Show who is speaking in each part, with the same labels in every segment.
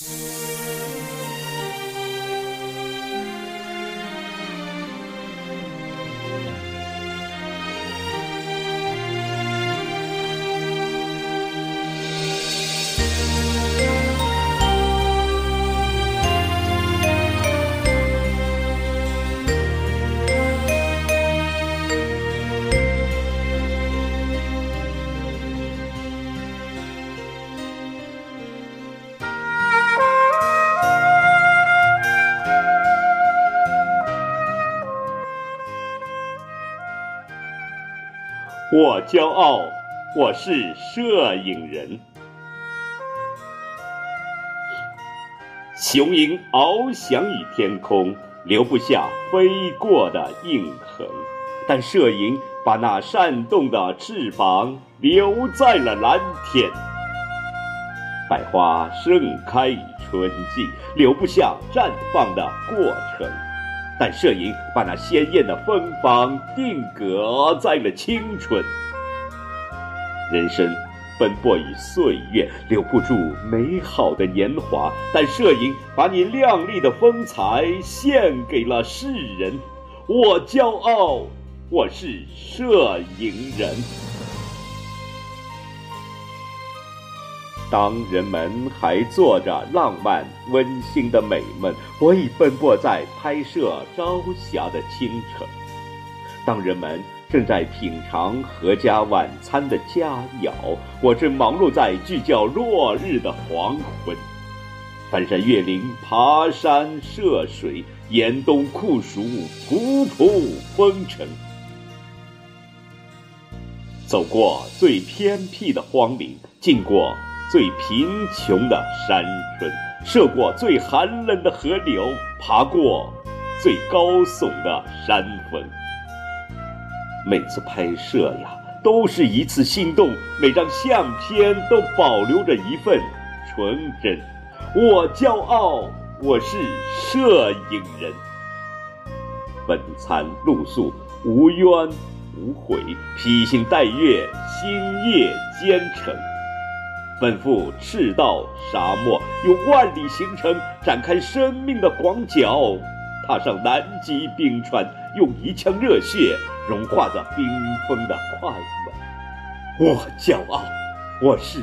Speaker 1: Yeah. 我骄傲，我是摄影人。雄鹰翱翔于天空，留不下飞过的印痕，但摄影把那扇动的翅膀留在了蓝天。百花盛开于春季，留不下绽放的过程。但摄影把那鲜艳的芬芳定格在了青春。人生奔波于岁月，留不住美好的年华。但摄影把你靓丽的风采献给了世人。我骄傲，我是摄影人。当人们还做着浪漫温馨的美梦，我已奔波在拍摄朝霞的清晨；当人们正在品尝阖家晚餐的佳肴，我正忙碌在聚焦落日的黄昏。翻山越岭，爬山涉水，严冬酷暑，仆仆风尘，走过最偏僻的荒岭，经过。最贫穷的山村，涉过最寒冷的河流，爬过最高耸的山峰。每次拍摄呀，都是一次心动，每张相片都保留着一份纯真。我骄傲，我是摄影人。风餐露宿，无怨无悔，披星戴月，星夜兼程。奔赴赤道沙漠，用万里行程展开生命的广角；踏上南极冰川，用一腔热血融化着冰封的快乐。我骄傲，我是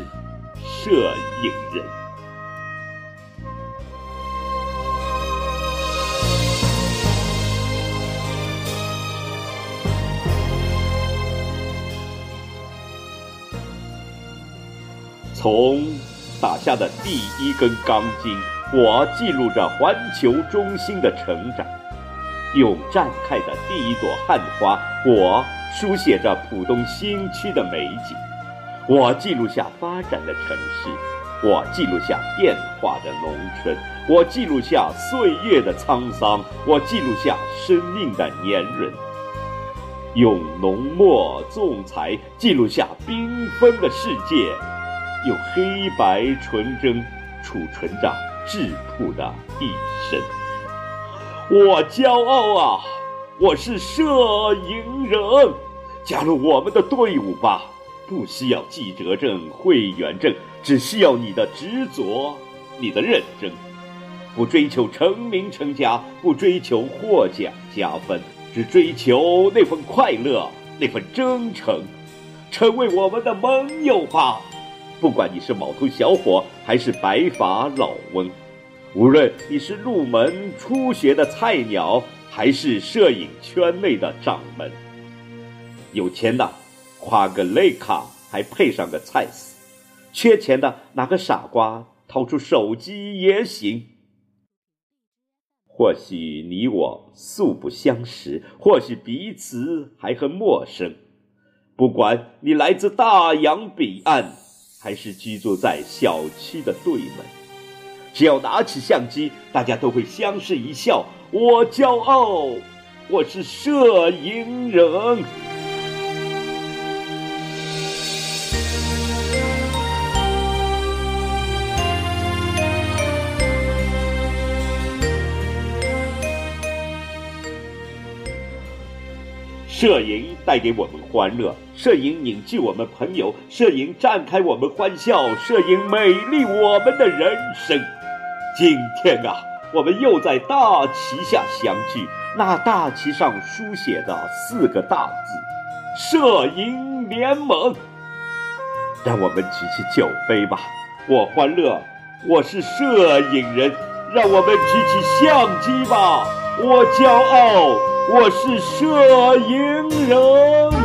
Speaker 1: 摄影人。从打下的第一根钢筋，我记录着环球中心的成长；用绽开的第一朵汉花，我书写着浦东新区的美景。我记录下发展的城市，我记录下变化的农村，我记录下岁月的沧桑，我记录下生命的年轮。用浓墨重彩记录下缤纷的世界。用黑白纯真储存着质朴的一生。我骄傲啊！我是摄影人，加入我们的队伍吧！不需要记者证、会员证，只需要你的执着、你的认真。不追求成名成家，不追求获奖加分，只追求那份快乐、那份真诚。成为我们的盟友吧！不管你是毛头小伙还是白发老翁，无论你是入门初学的菜鸟还是摄影圈内的掌门，有钱的挎个雷卡还配上个蔡司，缺钱的拿个傻瓜掏出手机也行。或许你我素不相识，或许彼此还很陌生，不管你来自大洋彼岸。还是居住在小区的对门，只要拿起相机，大家都会相视一笑。我骄傲，我是摄影人。摄影带给我们欢乐，摄影凝聚我们朋友，摄影展开我们欢笑，摄影美丽我们的人生。今天啊，我们又在大旗下相聚，那大旗上书写的四个大字：摄影联盟。让我们举起酒杯吧！我欢乐，我是摄影人。让我们举起相机吧！我骄傲，我是摄影人。